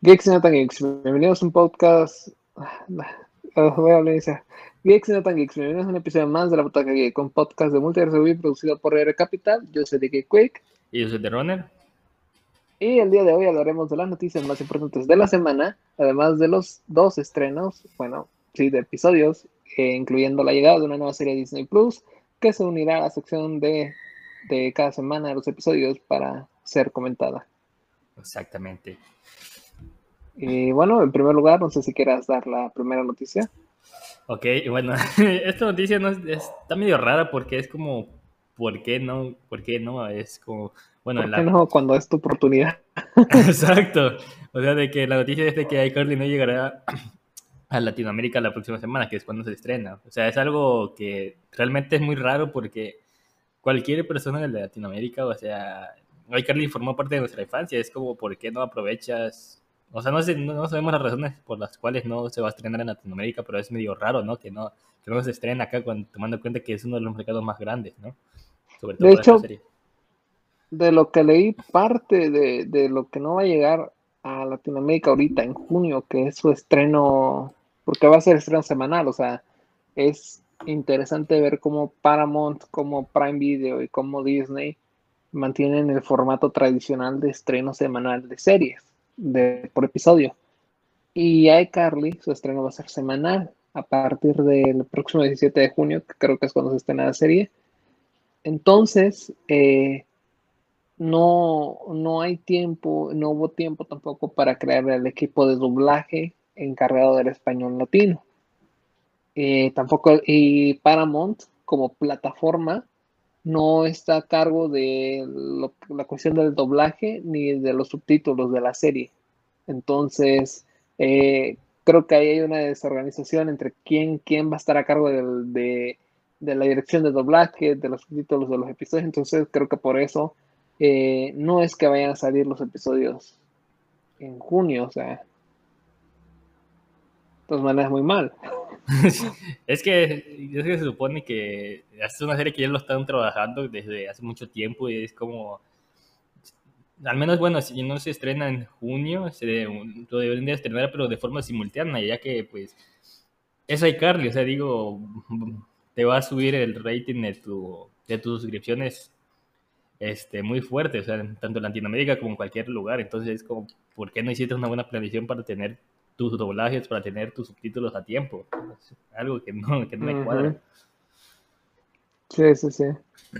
Geeks y geeks, bienvenidos a un podcast. Ah, voy a hablar de Geeks y geeks, bienvenidos a un episodio más de la Butaca Geek, con podcast de Multiverso producido por R Capital. Yo soy de Geek Quick. Y yo soy de Runner. Y el día de hoy hablaremos de las noticias más importantes de la semana, además de los dos estrenos, bueno, sí, de episodios, eh, incluyendo la llegada de una nueva serie de Disney Plus, que se unirá a la sección de, de cada semana de los episodios para ser comentada. Exactamente. Y bueno, en primer lugar, no sé si quieras dar la primera noticia. Ok, bueno, esta noticia no es, está medio rara porque es como, ¿por qué no? ¿Por qué no? Es como, bueno, ¿Por qué no cuando es tu oportunidad? Exacto. O sea, de que la noticia es de que iCarly no llegará a Latinoamérica la próxima semana, que es cuando se estrena. O sea, es algo que realmente es muy raro porque cualquier persona de Latinoamérica, o sea, iCarly formó parte de nuestra infancia. Es como, ¿por qué no aprovechas o sea, no, sé, no, sabemos las razones por las cuales no se va a estrenar en Latinoamérica, pero es medio raro, ¿no? Que no, que no se estrene acá cuando, tomando en cuenta que es uno de los mercados más grandes, ¿no? Sobre todo de hecho, de lo que leí, parte de, de lo que no va a llegar a Latinoamérica ahorita en junio, que es su estreno, porque va a ser estreno semanal, o sea, es interesante ver cómo Paramount, como Prime Video y como Disney mantienen el formato tradicional de estreno semanal de series de, por episodio. Y iCarly, su estreno va a ser semanal a partir del próximo 17 de junio, que creo que es cuando se estrena la serie. Entonces, eh, no, no hay tiempo, no hubo tiempo tampoco para crear el equipo de doblaje encargado del español latino. Eh, tampoco, y Paramount como plataforma no está a cargo de la cuestión del doblaje ni de los subtítulos de la serie. Entonces, eh, creo que ahí hay una desorganización entre quién, quién va a estar a cargo de, la dirección de doblaje, de los subtítulos de los episodios. Entonces, creo que por eso eh, no es que vayan a salir los episodios en junio, o sea, de todas maneras muy mal. es que es que se supone que es una serie que ya lo están trabajando desde hace mucho tiempo y es como al menos bueno, si no se estrena en junio, se lo deberían de estrenar pero de forma simultánea, ya que pues es iCarly, o sea, digo, te va a subir el rating de, tu, de tus suscripciones este, muy fuerte, o sea, tanto en Latinoamérica como en cualquier lugar, entonces es como, ¿por qué no hiciste una buena planeación para tener tus doblajes, para tener tus subtítulos a tiempo. algo que no, que no me cuadra. Sí, sí, sí.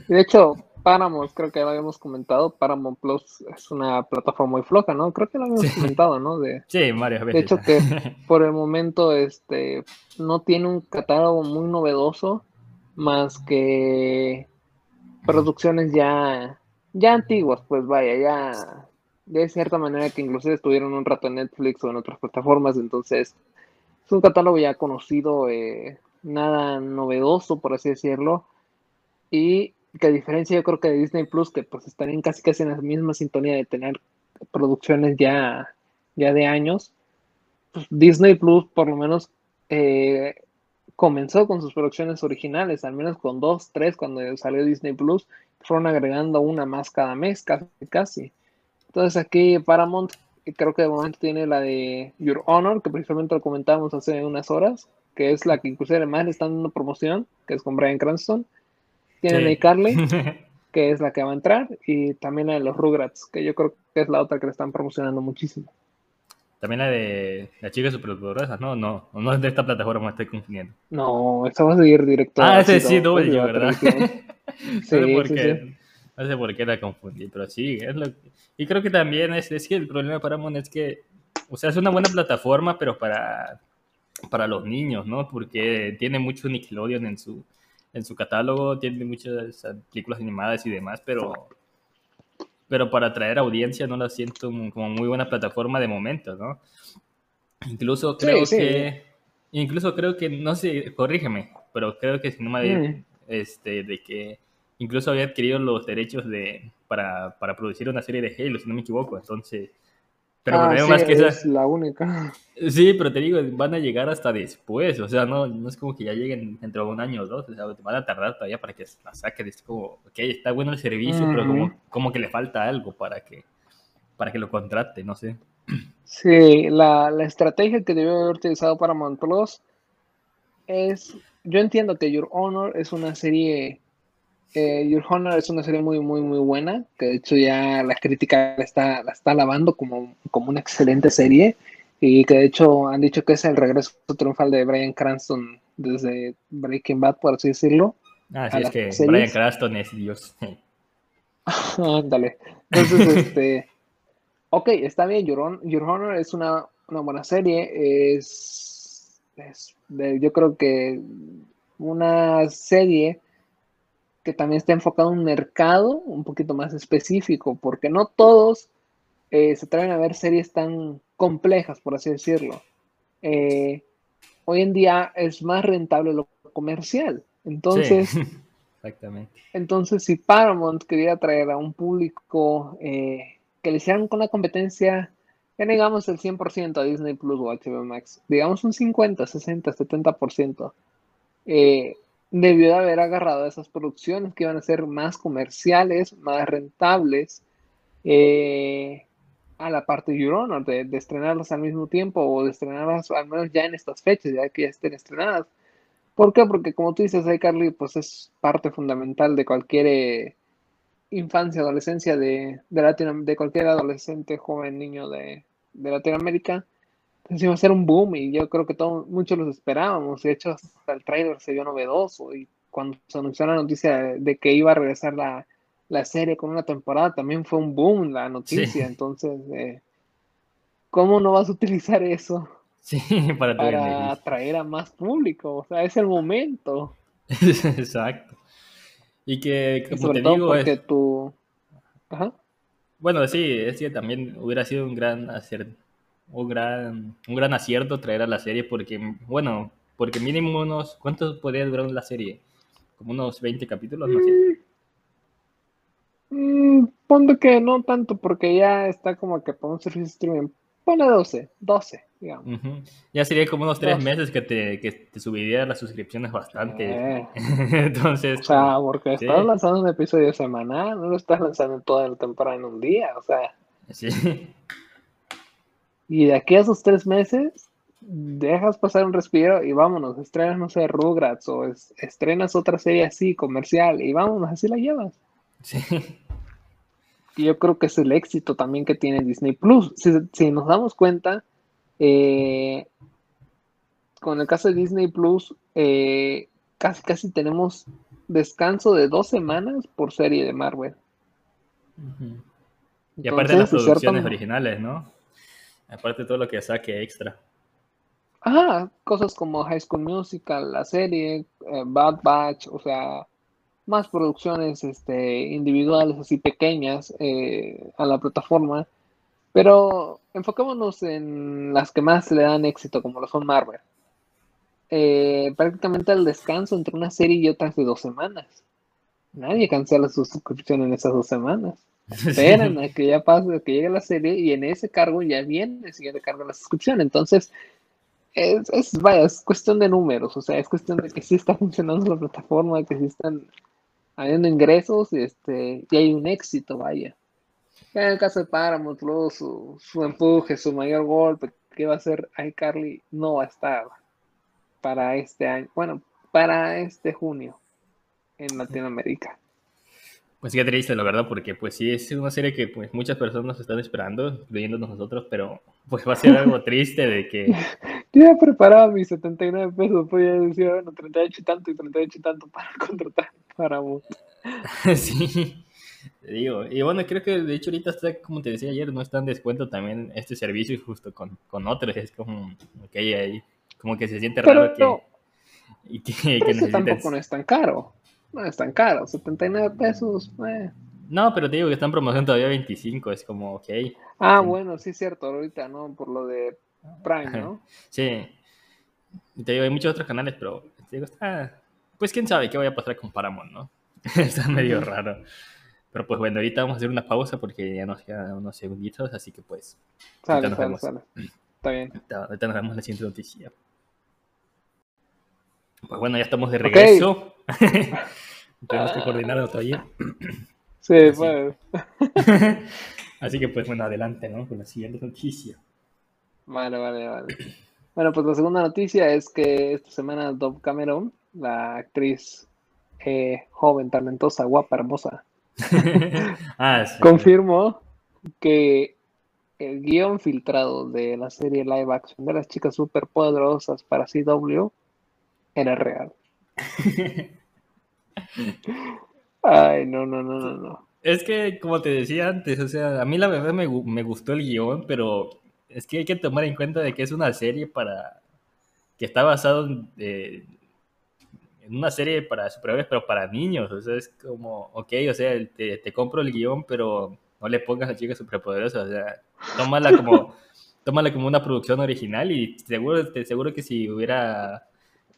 De hecho, Paramount, creo que lo habíamos comentado, Paramount Plus es una plataforma muy floja, ¿no? Creo que lo habíamos comentado, ¿no? De, sí, varias veces. De hecho, que por el momento este, no tiene un catálogo muy novedoso, más que producciones ya, ya antiguas, pues vaya, ya de cierta manera que inclusive estuvieron un rato en Netflix o en otras plataformas, entonces es un catálogo ya conocido, eh, nada novedoso, por así decirlo, y que a diferencia yo creo que de Disney Plus, que pues estarían casi casi en la misma sintonía de tener producciones ya, ya de años, pues Disney Plus por lo menos eh, comenzó con sus producciones originales, al menos con dos, tres cuando salió Disney Plus, fueron agregando una más cada mes, casi casi. Entonces aquí Paramount creo que de momento tiene la de Your Honor, que precisamente lo comentábamos hace unas horas, que es la que inclusive además le están dando promoción, que es con Brian Cranston. Tienen sí. a Carly, que es la que va a entrar, y también la de los Rugrats, que yo creo que es la otra que le están promocionando muchísimo. También la de las chicas superpoderosas, no, no, no es de esta plataforma, me estoy confundiendo. No, esta va a seguir directo. Ah, ese sí, doble, ¿verdad? sí, no sé por qué. No sé por qué la confundí, pero sí, es lo Y creo que también es, es que el problema de Paramount es que, o sea, es una buena plataforma, pero para, para los niños, ¿no? Porque tiene mucho Nickelodeon en su, en su catálogo, tiene muchas películas animadas y demás, pero, pero para atraer audiencia no la siento como muy buena plataforma de momento, ¿no? Incluso creo sí, sí. que, incluso creo que, no sé, corrígeme, pero creo que si no me mm. este, de que incluso había adquirido los derechos de, para, para, producir una serie de Halo, si no me equivoco, entonces... Pero ah, sí, más que esa... es la única. Sí, pero te digo, van a llegar hasta después, o sea, no, no es como que ya lleguen dentro de un año o dos, o sea, van a tardar todavía para que la saquen, es como, ok, está bueno el servicio, uh -huh. pero como, como que le falta algo para que, para que lo contrate, no sé. Sí, la, estrategia que debió haber utilizado para Plus es, yo entiendo que Your Honor es una serie, eh, Your Honor es una serie muy, muy, muy buena, que de hecho ya la crítica la está, la está alabando como, como una excelente serie, y que de hecho han dicho que es el regreso triunfal de Brian Cranston desde Breaking Bad, por así decirlo. Ah, sí, es que Brian Cranston es Dios. Ándale. Entonces, este. Ok, está bien. Your, Honor es una, buena serie. Es, yo creo que una serie que también está enfocada en un mercado un poquito más específico, porque no todos eh, se traen a ver series tan complejas, por así decirlo. Eh, hoy en día es más rentable lo comercial. Entonces, exactamente. Entonces, si Paramount quería atraer a un público eh, que le hicieran con la competencia, ya digamos el 100% a Disney Plus o HBO Max, digamos un 50, 60, 70%, eh, debió de haber agarrado esas producciones que iban a ser más comerciales, más rentables, eh, a la parte de Your de, de, estrenarlas al mismo tiempo o de estrenarlas al menos ya en estas fechas, ya que ya estén estrenadas. ¿Por qué? Porque como tú dices, Carly, pues es parte fundamental de cualquier eh, infancia, adolescencia de, de, de cualquier adolescente, joven, niño de, Latinoamérica. Entonces iba a ser un boom y yo creo que todos, muchos los esperábamos. De hecho, hasta el trailer se vio novedoso y cuando se anunció la noticia de, que iba a regresar la, serie con una temporada, también fue un boom la noticia. Entonces, eh, ¿cómo no vas a utilizar eso? Sí, para, atraer a más público. O sea, es el momento. Exacto. Y que, como te digo, es... tú... Bueno, sí, es que también hubiera sido un gran acierto, un gran, un gran acierto traer a la serie porque, bueno, porque mínimo unos, ¿cuántos podría durar la serie? Como unos 20 capítulos, no sé. Mm, mm que no tanto porque ya está como que para un servicio streaming. Pone 12, 12. Ya sería como unos tres meses que te, que te subiría las suscripciones bastante. Entonces. O sea, porque estás lanzando un episodio semanal, no lo estás lanzando toda la temporada en un día, o sea. Sí. Y de aquí a esos tres meses, dejas pasar un respiro y vámonos, estrenas, no sé, Rugrats o estrenas otra serie así, comercial, y vámonos, así la llevas. Sí. Y yo creo que es el éxito también que tiene Disney Plus. Si, si nos damos cuenta, eh, con el caso de Disney Plus, eh, casi casi tenemos descanso de dos semanas por serie de Marvel. Y aparte de las producciones originales, ¿no? Aparte de todo lo que saque extra. Ah, cosas como High School Musical, la serie, eh, Bad Batch, o sea, más producciones este, individuales así pequeñas a la plataforma pero enfocémonos en las que más le dan éxito, como lo son Marvel. Eh, prácticamente el descanso entre una serie y otra de dos semanas. Nadie cancela su suscripción en esas dos semanas. Esperan a que ya pase, que llegue la serie y en ese cargo ya viene el siguiente cargo de la suscripción. Entonces, es, es, vaya, es cuestión de números, o sea, es cuestión de que sí está funcionando la plataforma, que sí están habiendo ingresos este, y hay un éxito, vaya. En el caso de Paramount, su, su empuje, su mayor golpe que va a ser iCarly no va a estar para este año, bueno, para este junio en Latinoamérica. Pues qué triste, la verdad, porque pues sí, es una serie que pues muchas personas están esperando, incluyéndonos nosotros, pero pues va a ser algo triste de que... Yo ya preparaba mis 79 pesos, pues ya decía, bueno, 38 y tanto y 38 y tanto para contratar Paramount. sí, digo, y bueno, creo que de hecho ahorita está, como te decía ayer, no está en descuento también este servicio justo con, con otros, es como que hay ahí, como que se siente raro que... Y que, que tampoco no es tan caro, no es tan caro, 79 pesos, eh. No, pero te digo que está en promoción todavía 25, es como, ok. Ah, bueno, sí es cierto, ahorita, ¿no? Por lo de Prime, ¿no? sí. Te digo, hay muchos otros canales, pero te digo, está... Pues quién sabe qué vaya a pasar con Paramount, ¿no? está medio raro. Pero pues bueno, ahorita vamos a hacer una pausa porque ya nos quedan unos segunditos, así que pues. Sale, sale, sale. Está bien. Ahorita, nos vemos en la siguiente noticia. Pues bueno, ya estamos de regreso. Tenemos que coordinarlo todavía. Sí, pues. Así que pues bueno, adelante, ¿no? Con la siguiente noticia. Vale, vale, vale. Bueno, pues la segunda noticia es que esta semana Dove Cameron, la actriz eh, joven, talentosa, guapa, hermosa, ah, confirmó que el guion filtrado de la serie live action de las chicas superpoderosas para CW era real. Ay, no, no, no, no, no. Es que, como te decía antes, o sea, a mí la verdad me, me gustó el guion, pero es que hay que tomar en cuenta de que es una serie para... que está basado en, eh, en una serie para superhéroes, pero para niños, o sea, es como, ok, o sea, te, te compro el guion, pero no le pongas a chicas superpoderosas, o sea, tómala como, tómala como una producción original y seguro, te seguro que si hubiera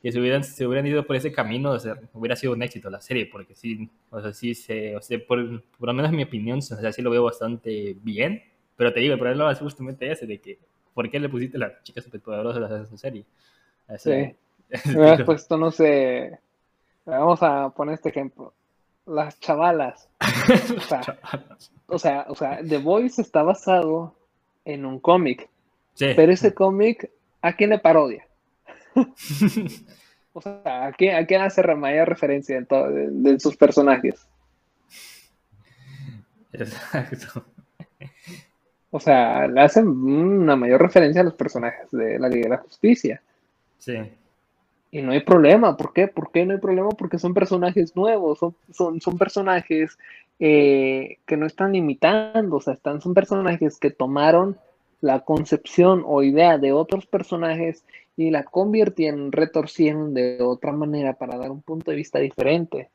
que se hubieran, se hubieran ido por ese camino, o sea, hubiera sido un éxito la serie, porque sí, o sea, sí, se, o sea, por, por lo menos en mi opinión, o sea, sí lo veo bastante bien, pero te digo, el problema es justamente ese, de que, ¿por qué le pusiste las chicas superpoderosas a esa serie? sí. Me has puesto, no sé, vamos a poner este ejemplo, las chavalas. o, sea, o, sea, o sea, The Voice está basado en un cómic, sí. pero ese cómic, ¿a quién le parodia? o sea, ¿a quién, a hace mayor referencia en todo, de, sus personajes? Exacto. O sea, le hacen una mayor referencia a los personajes de la Liga de la Justicia. Sí. Y no hay problema. ¿Por qué? ¿Por qué no hay problema? Porque son personajes nuevos, son, son, personajes eh, que no están imitando, o sea, están, son personajes que tomaron la concepción o idea de otros personajes y la convirtieron, retorcieron de otra manera para dar un punto de vista diferente.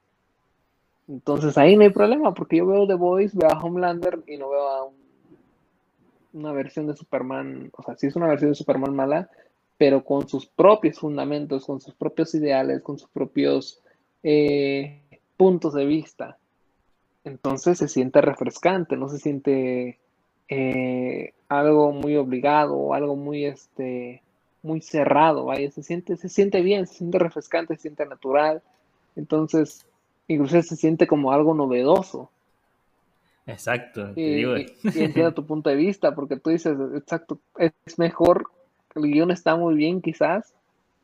Entonces ahí no hay problema, porque yo veo The Voice, veo a Homelander y no veo a una versión de Superman, o sea, sí es una versión de Superman mala, pero con sus propios fundamentos, con sus propios ideales, con sus propios eh, puntos de vista. Entonces se siente refrescante, no se siente eh, algo muy obligado, algo muy este muy cerrado, vaya, se siente, se siente bien, se siente refrescante, se siente natural. Entonces, incluso se siente como algo novedoso. Exacto. Y, entiendo tu punto de vista, porque tú dices, exacto, es mejor, el guion está muy bien quizás,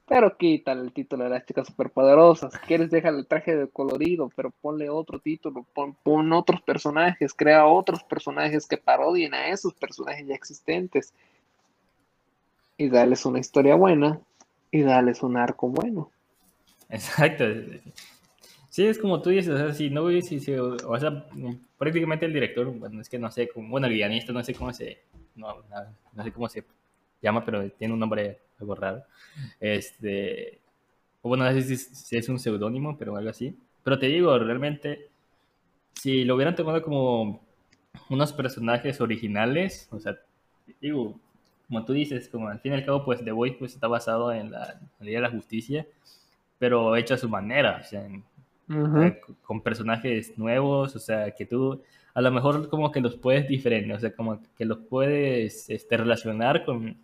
pero quítale el título de las chicas superpoderosas. Si quieres, déjale el traje de colorido, pero ponle otro título, pon, otros personajes, crea otros personajes que parodien a esos personajes ya existentes. Y dales una historia buena y dales un arco bueno. Exacto. Sí, es como tú dices, o sea, si no si, si, o sea, prácticamente el director, bueno, es que no sé, cómo, bueno, el guionista, no sé cómo se, no, no sé cómo se llama, pero tiene un nombre algo raro. Este, o bueno, no sé si, es un seudónimo, pero algo así. Pero te digo, realmente, si lo hubieran tomado como unos personajes originales, o sea, digo, como tú dices, como al fin y al cabo, pues The Voice pues, está basado en la, ley de la justicia, pero hecho a su manera, o sea, con personajes nuevos, o sea, que tú a lo mejor como que los puedes diferenciar, o sea, como que los puedes este, relacionar con,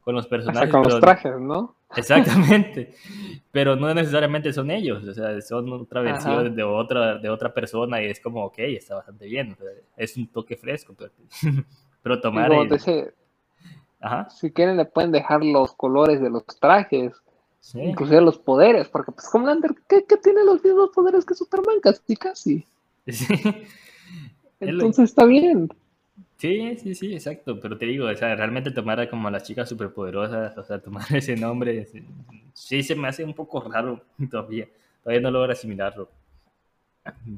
con los personajes. con los trajes, ¿no? Exactamente. pero no necesariamente son ellos, o sea, son otra versión de otra, de otra persona y es como, ok, está bastante bien. es un toque fresco, pero, tomar. Ajá. Si quieren, le pueden dejar los colores de los trajes. Inclusive los poderes, porque pues Homelander, ¿qué, ¿qué, tiene los mismos poderes que Superman? Casi, casi. Sí. Entonces está bien. Sí, sí, sí, exacto. Pero te digo, o sea, realmente tomar como las chicas superpoderosas, o sea, tomar ese nombre, sí se me hace un poco raro todavía. Todavía no logro asimilarlo.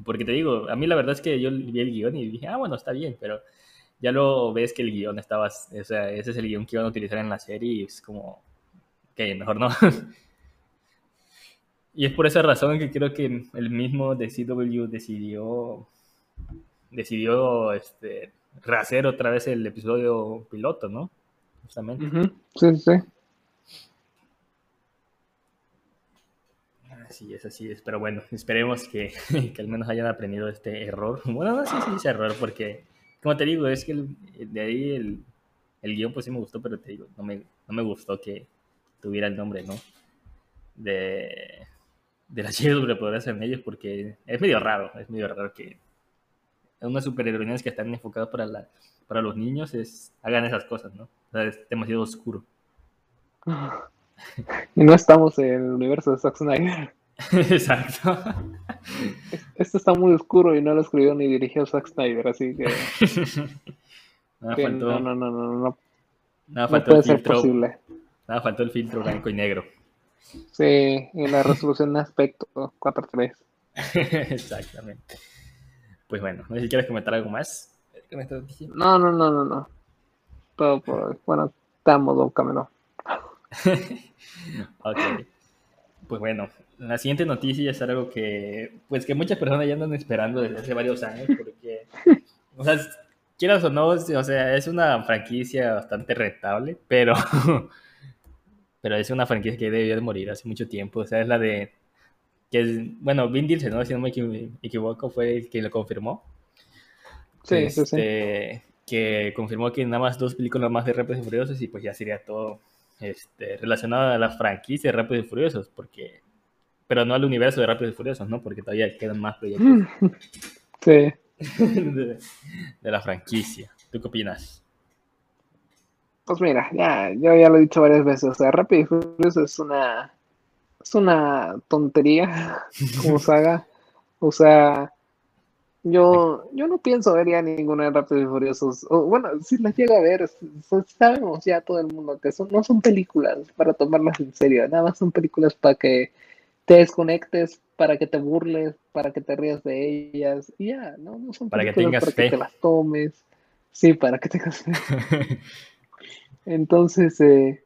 Porque te digo, a mí la verdad es que yo vi el guion y dije, ah, bueno, está bien, pero ya lo ves que el guion estaba, o sea, ese es el guion que iban a utilizar en la serie y es como, ok, mejor no. y es por esa razón que creo que el mismo de CW decidió, decidió, este, rehacer otra vez el episodio piloto, ¿no? Justamente. Sí, sí. Así es, así es. Pero bueno, esperemos que, que al menos hayan aprendido este error. Bueno, no, sí, sí, ese error, porque, como te digo, es que de ahí el, el guion pues sí me gustó, pero te digo, no me, no me gustó que tuviera el nombre, ¿no? De, de las chicas superpoderosas en ellos, porque es medio raro, es medio raro que unas superheroínas que están enfocadas para, la, para los niños es, hagan esas cosas, ¿no? O sea, es demasiado oscuro. Y no estamos en el universo de Zack Snyder. Exacto. Esto está muy oscuro y no lo escribió ni dirigió Zack Snyder, así que. Nada faltó. No, no, no, no. no. Nada faltó puede el filtro. ser posible. Nada faltó el filtro blanco y negro. Sí, y la resolución de aspecto 4.3. Exactamente. Pues bueno, no sé si quieres comentar algo más No, no, no, no, no. Todo por. Bueno, estamos, don Camilo. ok. Pues bueno, la siguiente noticia es algo que, pues que muchas personas ya andan esperando desde hace varios años, porque, o sea, quieras o no, o sea, es una franquicia bastante rentable, pero, pero es una franquicia que debió de morir hace mucho tiempo, o sea, es la de, que es, bueno, Vin Diesel, ¿no? si no me equivoco, fue el que lo confirmó. Sí, sí, sí. Este, que confirmó que nada más dos películas más de Rápidos y Furiosos y pues ya sería todo este, relacionado a la franquicia de Rápidos y Furiosos, porque, pero no al universo de Rápidos y Furiosos, ¿no? Porque todavía quedan más proyectos. Sí. de, de, la franquicia. ¿Tú qué opinas? Pues mira, ya, yo ya lo he dicho varias veces, o sea, Rápido y Furioso es una, es una tontería como saga, o sea, yo, yo no pienso ver ya ninguna de Rápidos y Furiosos. O, bueno, si las llega a ver, sabemos ya todo el mundo que son, no son películas para tomarlas en serio, nada más son películas para que te desconectes, para que te burles, para que te rías de ellas. Y ya, no, no son para que tengas para fe. que te las tomes. Sí, para que tengas fe. Entonces, eh,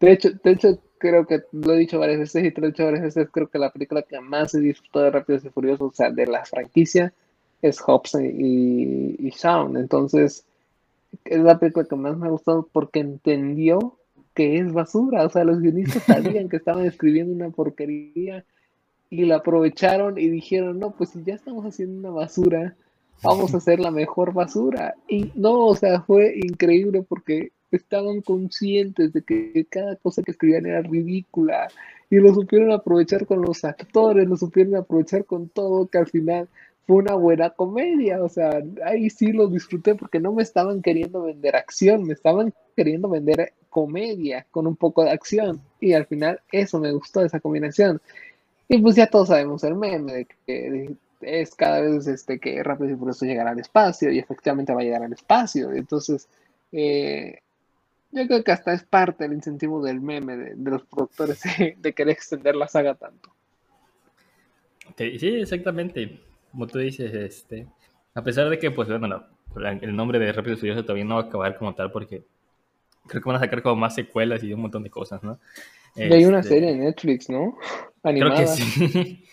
de hecho, de hecho, creo que lo he dicho varias veces y te lo he dicho varias veces, creo que la película que más he disfrutado de Rápidos y Furiosos, o sea, de la franquicia, es Hobbs y, y Shaun. Entonces, es la película que más me ha gustado porque entendió que es basura. O sea, los guionistas sabían que estaban escribiendo una porquería y la aprovecharon y dijeron, no, pues si ya estamos haciendo una basura, vamos a hacer la mejor basura. Y no, o sea, fue increíble porque estaban conscientes de que cada cosa que escribían era ridícula y lo supieron aprovechar con los actores, lo supieron aprovechar con todo, que al final fue una buena comedia, o sea, ahí sí lo disfruté porque no me estaban queriendo vender acción, me estaban queriendo vender comedia con un poco de acción y al final eso me gustó, esa combinación. Y pues ya todos sabemos el meme de que es cada vez este, que Rápido y Furioso llegará al espacio y efectivamente va a llegar al espacio. Entonces, eh, yo creo que hasta es parte del incentivo del meme de, los productores de, de, querer extender la saga tanto. Sí, exactamente como tú dices, este, a pesar de que, pues, bueno, no, el nombre de Rápido y Furioso todavía no va a acabar como tal, porque creo que van a sacar como más secuelas y un montón de cosas, ¿no? Y este, hay una serie en Netflix, ¿no? Animada. Creo que sí.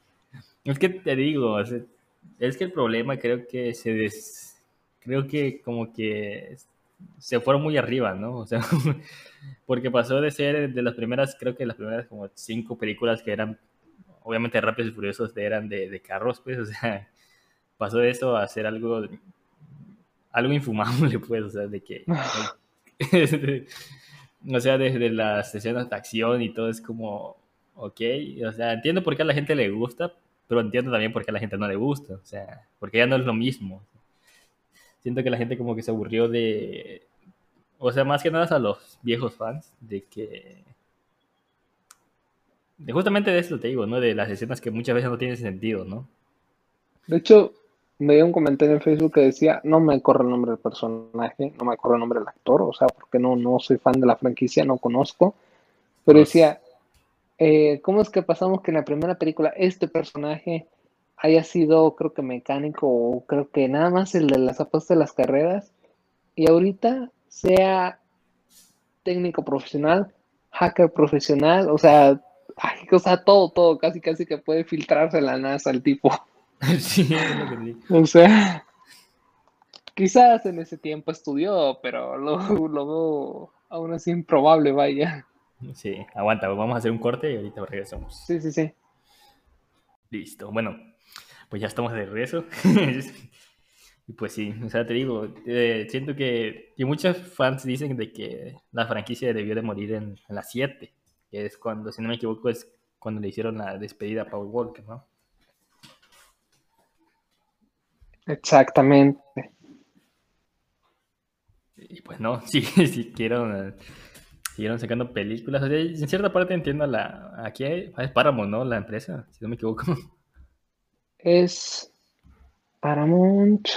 es que te digo, es que el problema creo que se des, creo que como que se fueron muy arriba, ¿no? O sea, porque pasó de ser de las primeras, creo que las primeras como cinco películas que eran obviamente Rápidos y Furiosos eran de, de, carros, pues, o sea, pasó de eso a hacer algo, algo infumable, pues, o sea, de que, o sea, desde las escenas de acción y todo es como, ok, o sea, entiendo por qué a la gente le gusta, pero entiendo también por qué a la gente no le gusta, o sea, porque ya no es lo mismo. Siento que la gente como que se aburrió de, o sea, más que nada a los viejos fans, de que justamente de eso te digo, ¿no? De las escenas que muchas veces no tienen sentido, ¿no? De hecho, me dio un comentario en Facebook que decía, no me corre el nombre del personaje, no me corre el nombre del actor, o sea, porque no, no soy fan de la franquicia, no conozco, pero decía, eh, ¿cómo es que pasamos que en la primera película este personaje haya sido, creo que mecánico, o creo que nada más el de las apuestas de las carreras, y ahorita sea técnico profesional, hacker profesional, o sea, Ay, o sea, todo, todo, casi, casi que puede filtrarse la NASA el tipo. sí, es lo que digo. O sea, quizás en ese tiempo estudió, pero lo, lo veo aún así improbable, vaya. Sí, aguanta, vamos a hacer un corte y ahorita regresamos. Sí, sí, sí. Listo, bueno, pues ya estamos de regreso. y pues sí, o sea, te digo, eh, siento que, y muchos fans dicen de que la franquicia debió de morir en, en las 7 que es cuando, si no me equivoco, es cuando le hicieron la despedida a Paul Walker, ¿no? Exactamente. Y pues no, sí, sí quiero siguieron sacando películas. en cierta parte entiendo la. Aquí hay, es Paramount, ¿no? La empresa, si no me equivoco. Es Paramount.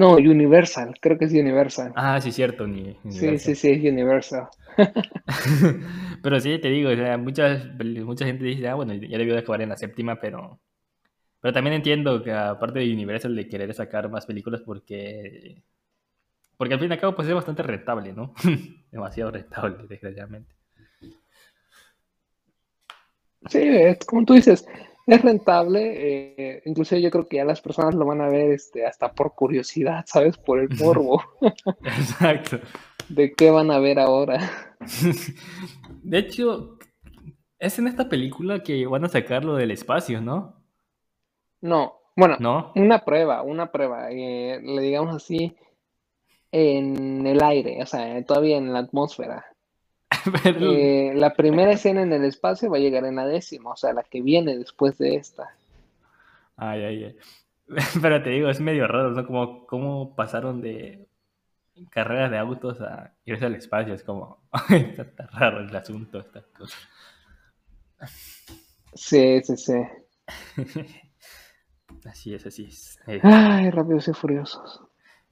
No, Universal, creo que es Universal. Ah, sí, cierto. Sí, sí, sí, es Universal. pero sí, te digo, o sea, mucha, mucha gente dice, ah, bueno, ya debió de acabar en la séptima, pero. Pero también entiendo que aparte de Universal de querer sacar más películas porque porque al fin y al cabo, pues es bastante rentable, ¿no? Demasiado rentable, desgraciadamente. Sí, como tú dices, es rentable. Eh, incluso yo creo que ya las personas lo van a ver este, hasta por curiosidad, ¿sabes? Por el morbo. Exacto. ¿De qué van a ver ahora? De hecho, es en esta película que van a sacarlo del espacio, ¿no? No, bueno, ¿No? una prueba, una prueba. Eh, le digamos así, en el aire, o sea, todavía en la atmósfera. Eh, la primera escena en el espacio va a llegar en la décima, o sea, la que viene después de esta. Ay, ay, ay. Pero te digo, es medio raro, ¿no? Como cómo pasaron de carreras de autos a irse al espacio. Es como, está, raro el asunto, esta cosa. Sí, sí, sí. así es, así es. Ay, rápidos y furiosos.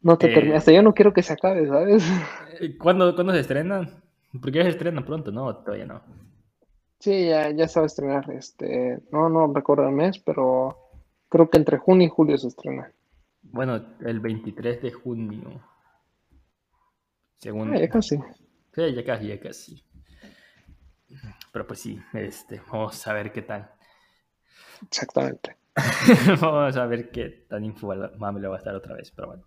No te eh, Hasta yo no quiero que se acabe, ¿sabes? Eh, ¿Cuándo, ¿cuándo se estrenan? Porque ya se estrena pronto, ¿no? Todavía no. Sí, ya, ya a estrenar. Este, no, no recuerdo el mes, pero creo que entre junio y julio se estrena. Bueno, el 23 de junio. Según... Ah, ya casi. Sí, ya casi, ya casi. Pero pues sí, este, vamos a ver qué tal. Exactamente. vamos a ver qué tan infumable va a estar otra vez, pero bueno.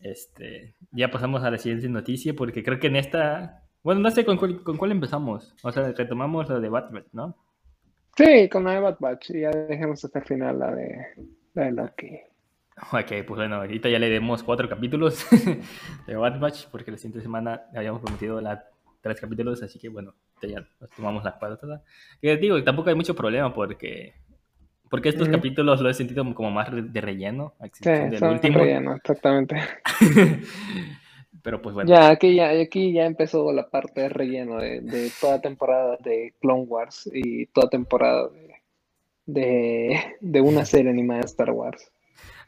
Este, ya pasamos a la siguiente noticia porque creo que en esta, bueno, no sé con cuál, empezamos. O sea, retomamos la de Batch, ¿no? Sí, con la de Bad Batch y ya dejemos hasta el final la de, la de Loki. Ok, pues bueno, ahorita ya le demos cuatro capítulos de Bad Batch porque la siguiente semana habíamos prometido la, tres capítulos, así que bueno, ya nos tomamos las cuatro. Que digo, tampoco hay mucho problema porque porque estos capítulos lo he sentido como más de relleno. Sí, son relleno, exactamente. Pero pues bueno. Ya aquí, ya, aquí ya empezó la parte de relleno de, toda temporada de Clone Wars y toda temporada de, de, una serie animada de Star Wars.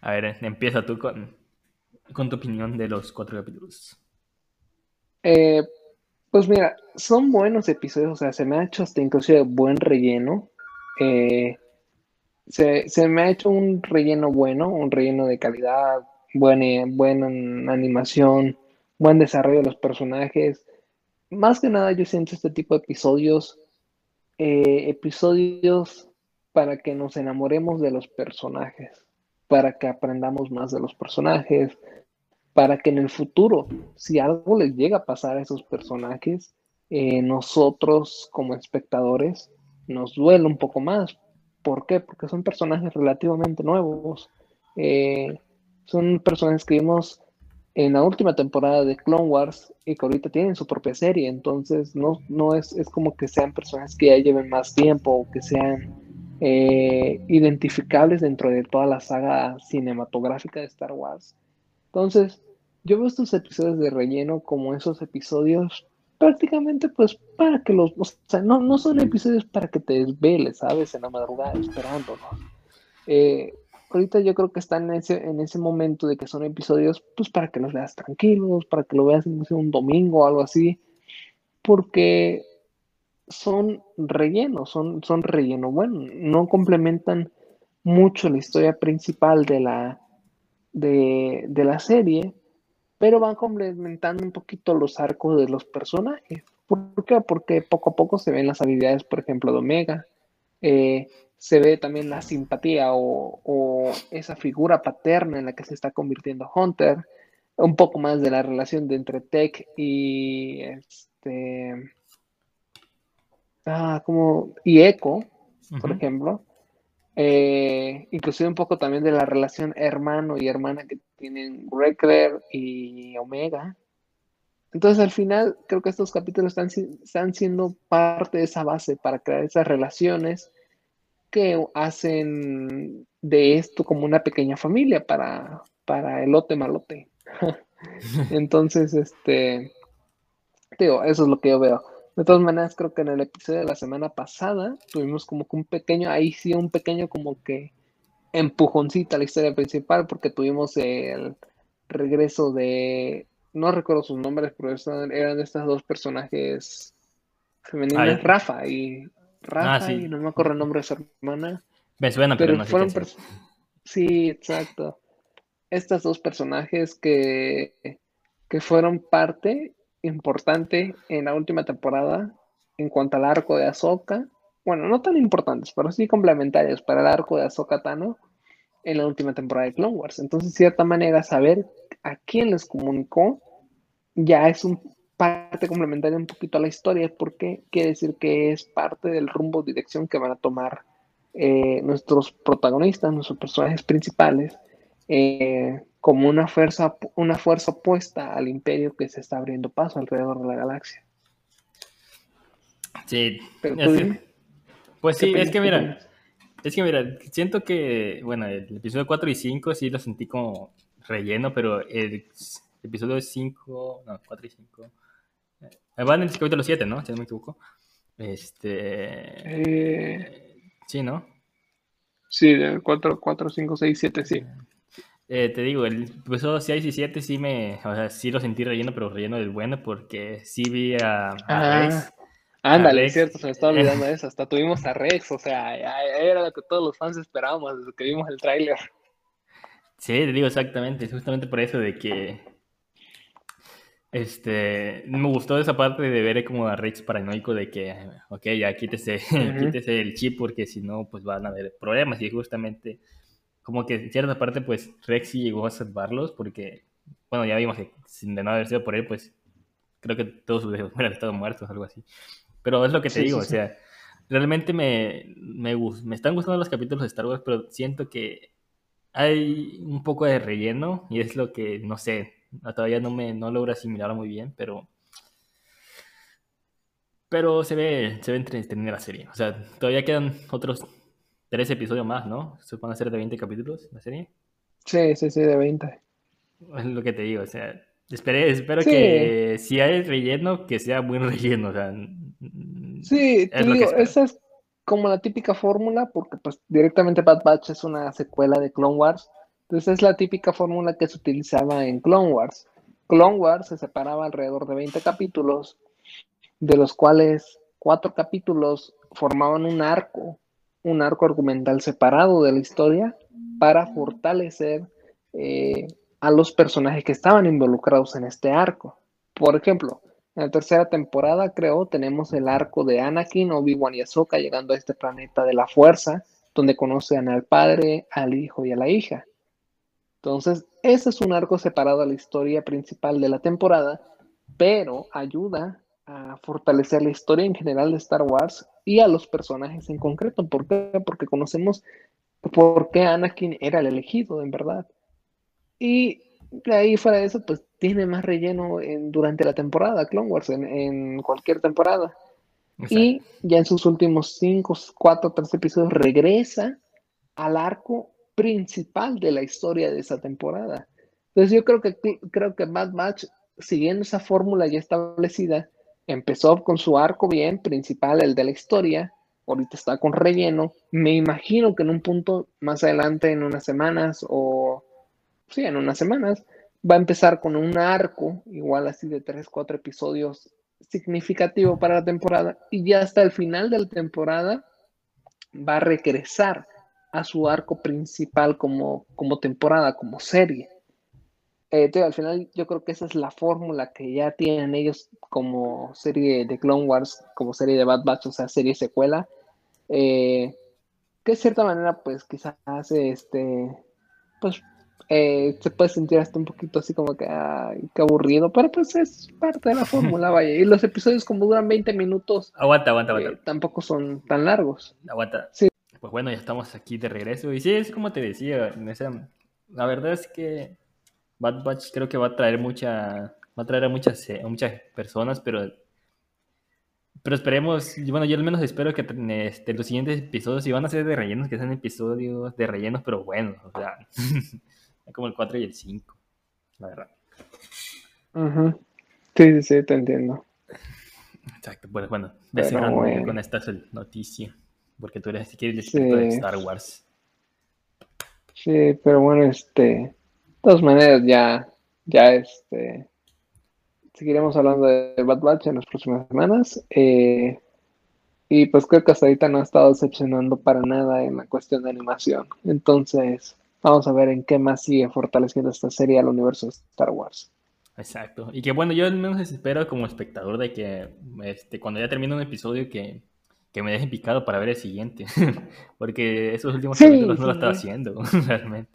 A ver, empieza tú con, con tu opinión de los cuatro capítulos. Eh, pues mira, son buenos episodios, o sea, se me ha hecho hasta inclusive buen relleno. Eh, se, me ha hecho un relleno bueno, un relleno de calidad, buena, buena animación, buen desarrollo de los personajes. Más que nada yo siento este tipo de episodios, eh, episodios para que nos enamoremos de los personajes, para que aprendamos más de los personajes, para que en el futuro, si algo les llega a pasar a esos personajes, eh, nosotros como espectadores nos duele un poco más, ¿Por qué? Porque son personajes relativamente nuevos. Eh, son personajes que vimos en la última temporada de Clone Wars y que ahorita tienen su propia serie. Entonces, no, no es, es como que sean personajes que ya lleven más tiempo o que sean eh, identificables dentro de toda la saga cinematográfica de Star Wars. Entonces, yo veo estos episodios de relleno como esos episodios prácticamente pues para que los, o sea, no, no son episodios para que te desveles, ¿sabes? En la madrugada esperándolos. Eh, ahorita yo creo que están en ese, en ese momento de que son episodios pues para que los veas tranquilos, para que lo veas en un domingo o algo así, porque son rellenos, son, son relleno. Bueno, no complementan mucho la historia principal de la, de, de la serie, pero van complementando un poquito los arcos de los personajes. ¿Por qué? Porque poco a poco se ven las habilidades, por ejemplo, de Omega. Eh, se ve también la simpatía o, esa figura paterna en la que se está convirtiendo Hunter. Un poco más de la relación de entre Tech y este. Ah, como. Y Echo, por ejemplo. Eh, inclusive un poco también de la relación hermano y hermana que tienen Wrecker y Omega. Entonces al final creo que estos capítulos están, están siendo parte de esa base para crear esas relaciones que hacen de esto como una pequeña familia para, para elote malote. Entonces, este, digo, eso es lo que yo veo. De todas maneras, creo que en el episodio de la semana pasada tuvimos como que un pequeño, ahí sí, un pequeño como que empujoncita a la historia principal, porque tuvimos el regreso de, no recuerdo sus nombres, pero eran estas dos personajes femeninas, Rafa y Rafa, ah, y no me acuerdo el nombre de su hermana. Me suena, pero, no fueron Sí, exacto. Estas dos personajes que, que fueron parte importante en la última temporada en cuanto al arco de Ahsoka. Bueno, no tan importantes, pero sí complementarios para el arco de Ahsoka Tano en la última temporada de Clone Wars. Entonces, de cierta manera, saber a quién les comunicó ya es un parte complementaria un poquito a la historia, porque quiere decir que es parte del rumbo, dirección que van a tomar eh, nuestros protagonistas, nuestros personajes principales, eh, como una fuerza, una fuerza opuesta al imperio que se está abriendo paso alrededor de la galaxia. Sí, pues sí, es que mira, es que mira, siento que, bueno, el episodio 4 y 5 sí lo sentí como relleno, pero el episodio 5, no, 4 y 5, eh, van en el capítulo 7, ¿no? Si no me equivoco. Este... Eh... Sí, ¿no? Sí, de 4, 4, 5, 6, 7, sí. Eh, te digo, el episodio 6 y 7 sí me, o sea, sí lo sentí relleno, pero relleno del bueno, porque sí vi a, a ah, Rex. Ándale, es cierto, se me estaba olvidando eso. Hasta tuvimos a Rex, o sea, era lo que todos los fans esperábamos desde que vimos el tráiler. Sí, te digo exactamente, justamente por eso de que este, me gustó esa parte de ver como a Rex paranoico de que, ok, ya quítese, quítese el chip porque si no, pues van a haber problemas. Y justamente, como que en cierta parte, pues Rex sí llegó a salvarlos porque, bueno, ya vimos que sin de no haber sido por él, pues creo que todos hubieran estado muertos o algo así. Pero es lo que te digo, o sea, realmente me, me, me están gustando los capítulos de Star Wars, pero siento que hay un poco de relleno y es lo que, no sé, Todavía no me no logra asimilar muy bien, pero. Pero se ve, se ve entretenida la serie. O sea, todavía quedan otros tres episodios más, ¿no? Se van a ser de 20 capítulos la serie. Sí, sí, sí, de 20. Es lo que te digo, o sea, esperé, espero que si hay relleno, que sea buen relleno, o sea. Sí, te digo, esa es como la típica fórmula, porque pues directamente Bad Batch es una secuela de Clone Wars. Entonces es la típica fórmula que se utilizaba en Clone Wars. Clone Wars se separaba alrededor de 20 capítulos, de los cuales cuatro capítulos formaban un arco, un arco argumental separado de la historia para fortalecer eh, a los personajes que estaban involucrados en este arco. Por ejemplo, en la tercera temporada, creo, tenemos el arco de Anakin, Obi-Wan y Ahsoka llegando a este planeta de la fuerza, donde conocen al padre, al hijo y a la hija. Entonces, ese es un arco separado a la historia principal de la temporada, pero ayuda a fortalecer la historia en general de Star Wars y a los personajes en concreto. ¿Por qué? Porque conocemos por qué Anakin era el elegido, en verdad. Y de ahí fuera de eso, pues tiene más relleno en, durante la temporada, Clone Wars, en, cualquier temporada. Y ya en sus últimos cinco, cuatro, tres episodios regresa al arco principal de la historia de esa temporada. Entonces yo creo que creo que Mad Match, siguiendo esa fórmula ya establecida, empezó con su arco bien principal, el de la historia, ahorita está con relleno. Me imagino que en un punto más adelante, en unas semanas o sí, en unas semanas, va a empezar con un arco, igual así de tres, cuatro episodios significativo para la temporada y ya hasta el final de la temporada va a regresar a su arco principal como, como temporada, como serie. Eh, al final yo creo que esa es la fórmula que ya tienen ellos como serie de Clone Wars, como serie de Bad Batch, o sea, serie secuela, eh, que de cierta manera pues quizás este, pues eh, se puede sentir hasta un poquito así como que, qué aburrido, pero pues es parte de la fórmula, vaya. Y los episodios como duran 20 minutos, aguanta, aguanta, aguanta. tampoco son tan largos. Aguanta. Sí. Pues bueno, ya estamos aquí de regreso. Y sí, es como te decía, la verdad es que Bad Batch creo que va a traer mucha, va a traer a muchas, muchas personas, pero Pero esperemos, bueno, yo al menos espero que este, los siguientes episodios, si van a ser de rellenos, que sean episodios de rellenos, pero buenos, o sea, como el 4 y el 5, la verdad. Sí, sí, sí, te entiendo. Exacto, pues bueno, deseando con esta noticia, porque tú eres, si quieres, el de Star Wars. Sí, pero bueno, este, de todas maneras ya, ya este, seguiremos hablando de Bad Batch en las próximas semanas. Eh, y pues creo que hasta ahorita no ha estado decepcionando para nada en la cuestión de animación. Entonces, vamos a ver en qué más sigue fortaleciendo esta serie al universo de Star Wars. Exacto. Y que bueno, yo al menos espero como espectador de que este, cuando ya termine un episodio que, me dejen picado para ver el siguiente. Porque esos últimos capítulos no lo estaba haciendo, realmente.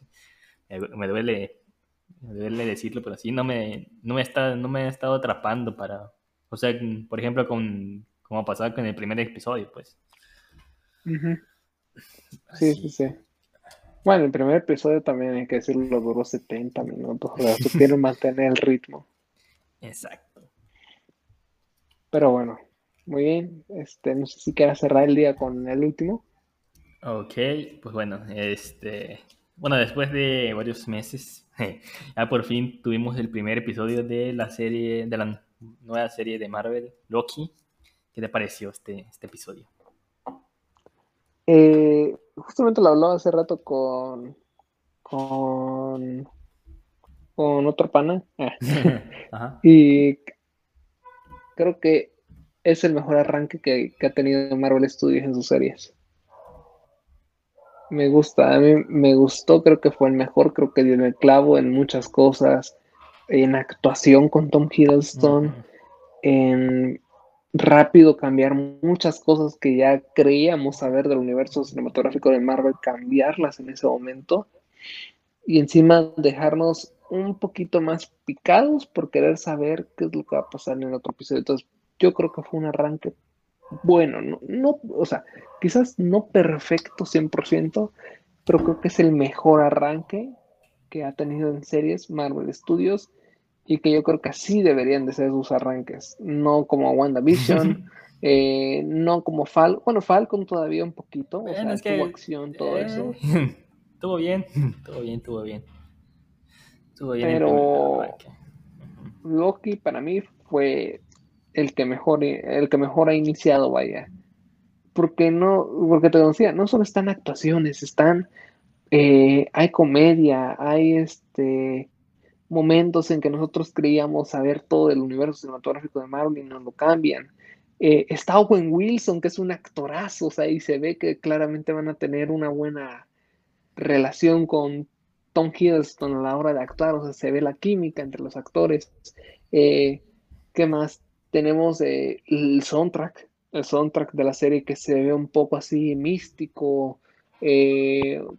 Me, duele, me duele decirlo, pero sí no me, no me, está, no me ha estado atrapando para. O sea, por ejemplo, con como pasaba con el primer episodio, pues. Sí, sí, sí. Bueno, el primer episodio también hay que decirlo, duró 70 minutos. O sea, supieron mantener el ritmo. Exacto. Pero bueno, muy bien. Este, no sé si quieras cerrar el día con el último. Ok, pues bueno, este. Bueno, después de varios meses, ya por fin tuvimos el primer episodio de la serie, de la nueva serie de Marvel, Loki. ¿Qué te pareció este, este episodio? Eh, justamente lo hablaba hace rato con, con, con otro pana. Y creo que es el mejor arranque que, ha tenido Marvel Studios en sus series. Me gusta, a mí me gustó, creo que fue el mejor, creo que dio el clavo en muchas cosas, en actuación con Tom Hiddleston, en rápido cambiar muchas cosas que ya creíamos saber del universo cinematográfico de Marvel, cambiarlas en ese momento y encima dejarnos un poquito más picados por querer saber qué es lo que va a pasar en el otro episodio. Entonces, yo creo que fue un arranque bueno, no, no o sea, quizás no perfecto 100%, pero creo que es el mejor arranque que ha tenido en series Marvel Studios y que yo creo que así deberían de ser sus arranques, no como WandaVision, eh, no como Falcon, bueno, Falcon todavía un poquito, o sea, tuvo acción, todo eh, eso. Estuvo bien, estuvo bien, estuvo bien. Estuvo bien Pero Loki para mí fue el que mejor, el que mejor ha iniciado, vaya. Porque no, porque te decía, no solo están actuaciones, están, eh, hay comedia, hay este momentos en que nosotros creíamos saber todo del universo cinematográfico de Marvel y nos lo cambian. Eh, está Owen Wilson, que es un actorazo, o sea, y se ve que claramente van a tener una buena relación con Tom Hiddleston a la hora de actuar, o sea, se ve la química entre los actores. Eh, ¿Qué más? Tenemos eh, el soundtrack, el soundtrack de la serie que se ve un poco así místico,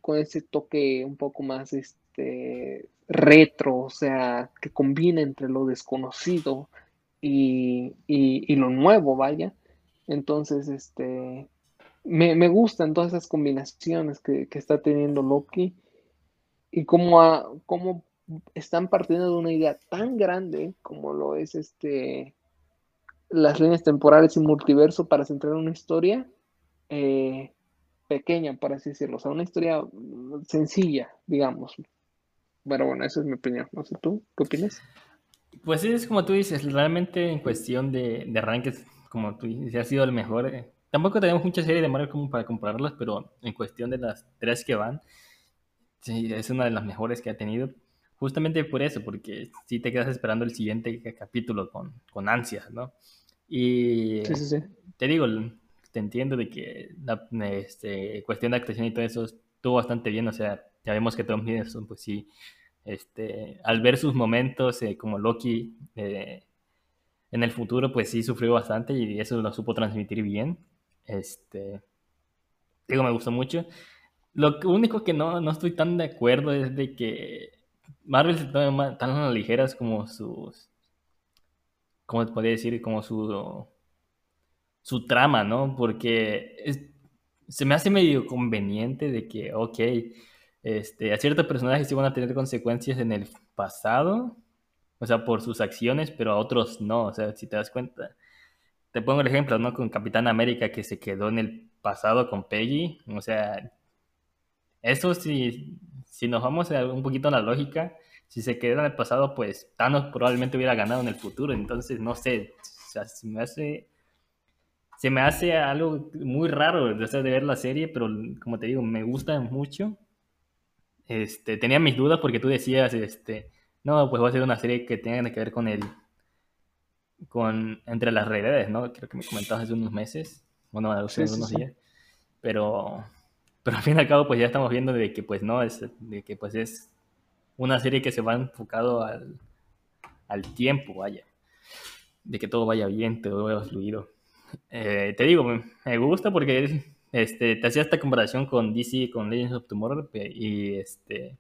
con ese toque un poco más este, retro, o sea, que combina entre lo desconocido y, lo nuevo, vaya. Entonces, este, me, gustan todas esas combinaciones que, está teniendo Loki y cómo, cómo, están partiendo de una idea tan grande como lo es este las líneas temporales y multiverso para centrar una historia eh, pequeña, por así decirlo, o sea, una historia sencilla, digamos, pero bueno, esa es mi opinión. No sé tú, ¿qué opinas? Pues es como tú dices, realmente en cuestión de, de arranques, como tú dices, ha sido el mejor. Eh, tampoco tenemos mucha serie de Marvel como para compararlas, pero en cuestión de las tres que van, sí, es una de las mejores que ha tenido. Justamente por eso, porque sí te quedas esperando el siguiente capítulo con, con ansias, ¿no? Y sí, sí, sí. te digo, te entiendo de que la este, cuestión de actuación y todo eso estuvo bastante bien, o sea, ya vemos que Tom Hiddleston, pues sí, este, al ver sus momentos eh, como Loki eh, en el futuro, pues sí sufrió bastante y eso lo supo transmitir bien. Este, digo, me gustó mucho. Lo único que no, no estoy tan de acuerdo es de que Marvel se toma tan a ligeras como sus. ¿Cómo te podría decir? Como su. Su trama, ¿no? Porque se me hace medio conveniente de que, ok, este, a ciertos personajes sí van a tener consecuencias en el pasado, o sea, por sus acciones, pero a otros no, o sea, si te das cuenta. te pongo el ejemplo, ¿no? Con Capitán América que se quedó en el pasado con Peggy. O sea, eso sí, si nos vamos a un poquito a la lógica, si se quedó en el pasado, pues Thanos probablemente hubiera ganado en el futuro. Entonces, no sé, o sea, se me hace, se me hace algo muy raro de ver la serie, pero como te digo, me gusta mucho. Este, tenía mis dudas porque tú decías, este, no, pues va a ser una serie que tenga que ver con el, con, entre las realidades, ¿no? Creo que me comentabas hace unos meses, bueno, hace unos días, pero, pero al fin y al cabo, pues ya estamos viendo de que, pues no, es, de que pues es una serie que se va enfocado al, al tiempo, vaya, de que todo vaya bien, todo vaya fluido. Eh, te digo, me, gusta porque este, te hacía esta comparación con DC, con Legends of Tomorrow, y este...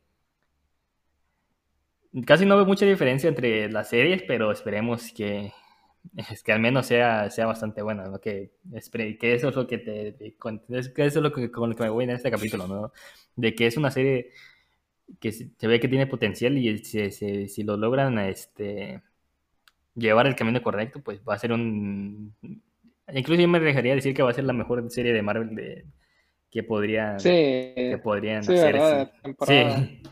Casi no veo mucha diferencia entre las series, pero esperemos que, es que al menos sea, sea bastante buena, ¿no? Que, que eso es lo que te, que eso es lo que, con lo que me voy en este capítulo, ¿no? De que es una serie que se ve que tiene potencial y si, si lo logran este, llevar el camino correcto, pues va a ser un... Incluso yo me dejaría decir que va a ser la mejor serie de Marvel de, que, podría, que podrían hacer. Sí.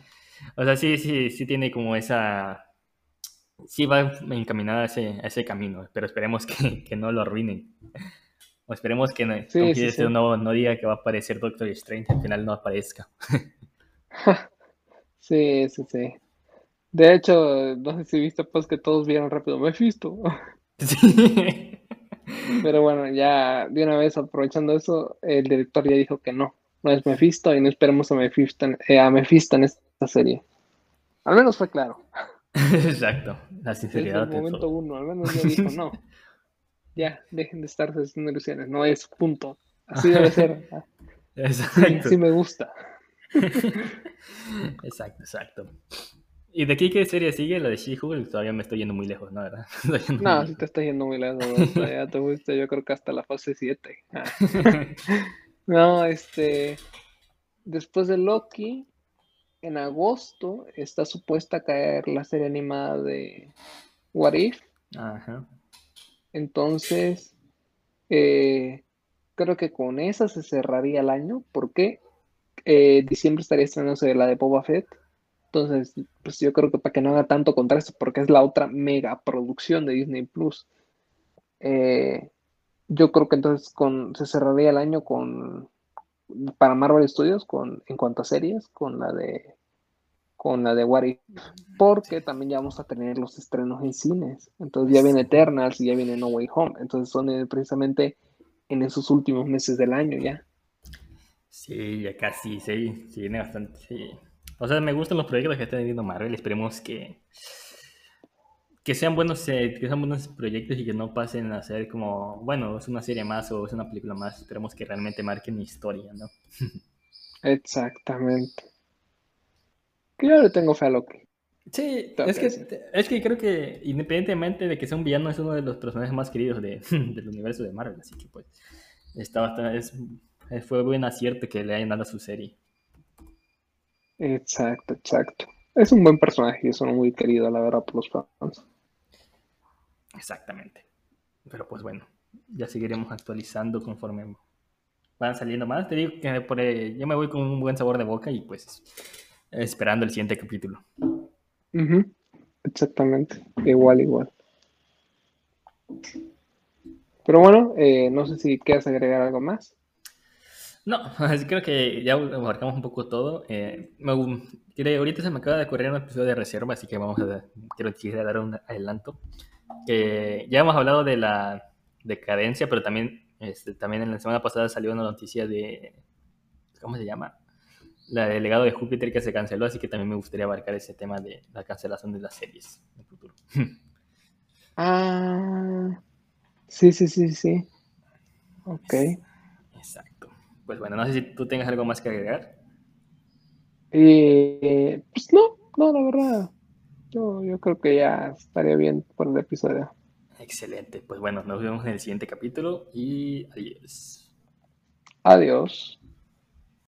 O sea, sí, sí, sí tiene como esa... Sí va encaminada a ese, ese camino, pero esperemos que, que, no lo arruinen. O esperemos que no, no, no diga que va a aparecer Doctor Strange, al final no aparezca. Sí, sí, sí. De hecho, no sé si viste pues que todos vieron rápido Mephisto. Sí. Pero bueno, ya de una vez aprovechando eso, el director ya dijo que no, no es Mephisto y no esperemos a Mephisto, eh, a Mephisto en esta serie. Al menos fue claro. Exacto, la sinceridad. Desde el momento uno, al menos ya dijo no. Ya, dejen de estar haciendo ilusiones, no es punto. Así debe ser. Exacto. sí me gusta. exacto, exacto. ¿Y de aquí qué serie sigue? La de She-Hulk. Todavía me estoy yendo muy lejos, ¿no? ¿verdad? No, si te estás yendo muy lejos. Ya te gusta, yo creo que hasta la fase 7. Ah. no, este. Después de Loki, en agosto está supuesta a caer la serie animada de What If. Ajá. Entonces, eh, creo que con esa se cerraría el año. ¿Por qué? Eh, diciembre estaría estrenándose la de Boba Fett. Entonces, pues yo creo que para que no haga tanto contraste, porque es la otra mega producción de Disney Plus. Eh, yo creo que entonces con, se cerraría el año con para Marvel Studios con en cuanto a series con la de con la de porque también ya vamos a tener los estrenos en cines. Entonces ya viene Eternals y ya viene No Way Home. Entonces son precisamente en esos últimos meses del año ya. Sí, ya casi, sí, sí, viene bastante, sí. O sea, me gustan los proyectos que está teniendo Marvel, esperemos que, que sean buenos, eh, que sean buenos proyectos y que no pasen a ser como, bueno, es una serie más o es una película más, esperemos que realmente marquen historia, ¿no? Exactamente. Claro, tengo fe a Loki. Sí, es que, es que creo que independientemente de que sea un villano, es uno de los personajes más queridos de, del universo de Marvel, así que pues está bastante, es fue buen acierto que le hayan dado a su serie. Exacto, exacto. Es un buen personaje y es uno muy querido, la verdad, por los fans. Exactamente. Pero pues bueno, ya seguiremos actualizando conforme van saliendo más. Te digo que por, yo me voy con un buen sabor de boca y pues esperando el siguiente capítulo. Exactamente, igual, igual. Pero bueno, eh, no sé si quieres agregar algo más. No, creo que ya abarcamos un poco todo. Eh, me, ahorita se me acaba de ocurrir un episodio de reserva, así que vamos a quiero dar un adelanto. ya hemos hablado de la decadencia, pero también, este, también en la semana pasada salió una noticia de, ¿cómo se llama? La delegado de Júpiter que se canceló, así que también me gustaría abarcar ese tema de la cancelación de las series en el futuro. Ah, sí, sí, sí, sí. Ok. Exacto. Pues bueno, no sé si tú tengas algo más que agregar. Eh, pues no, no, la verdad. Yo, yo creo que ya estaría bien por el episodio. Excelente. Pues bueno, nos vemos en el siguiente capítulo y adiós. Adiós.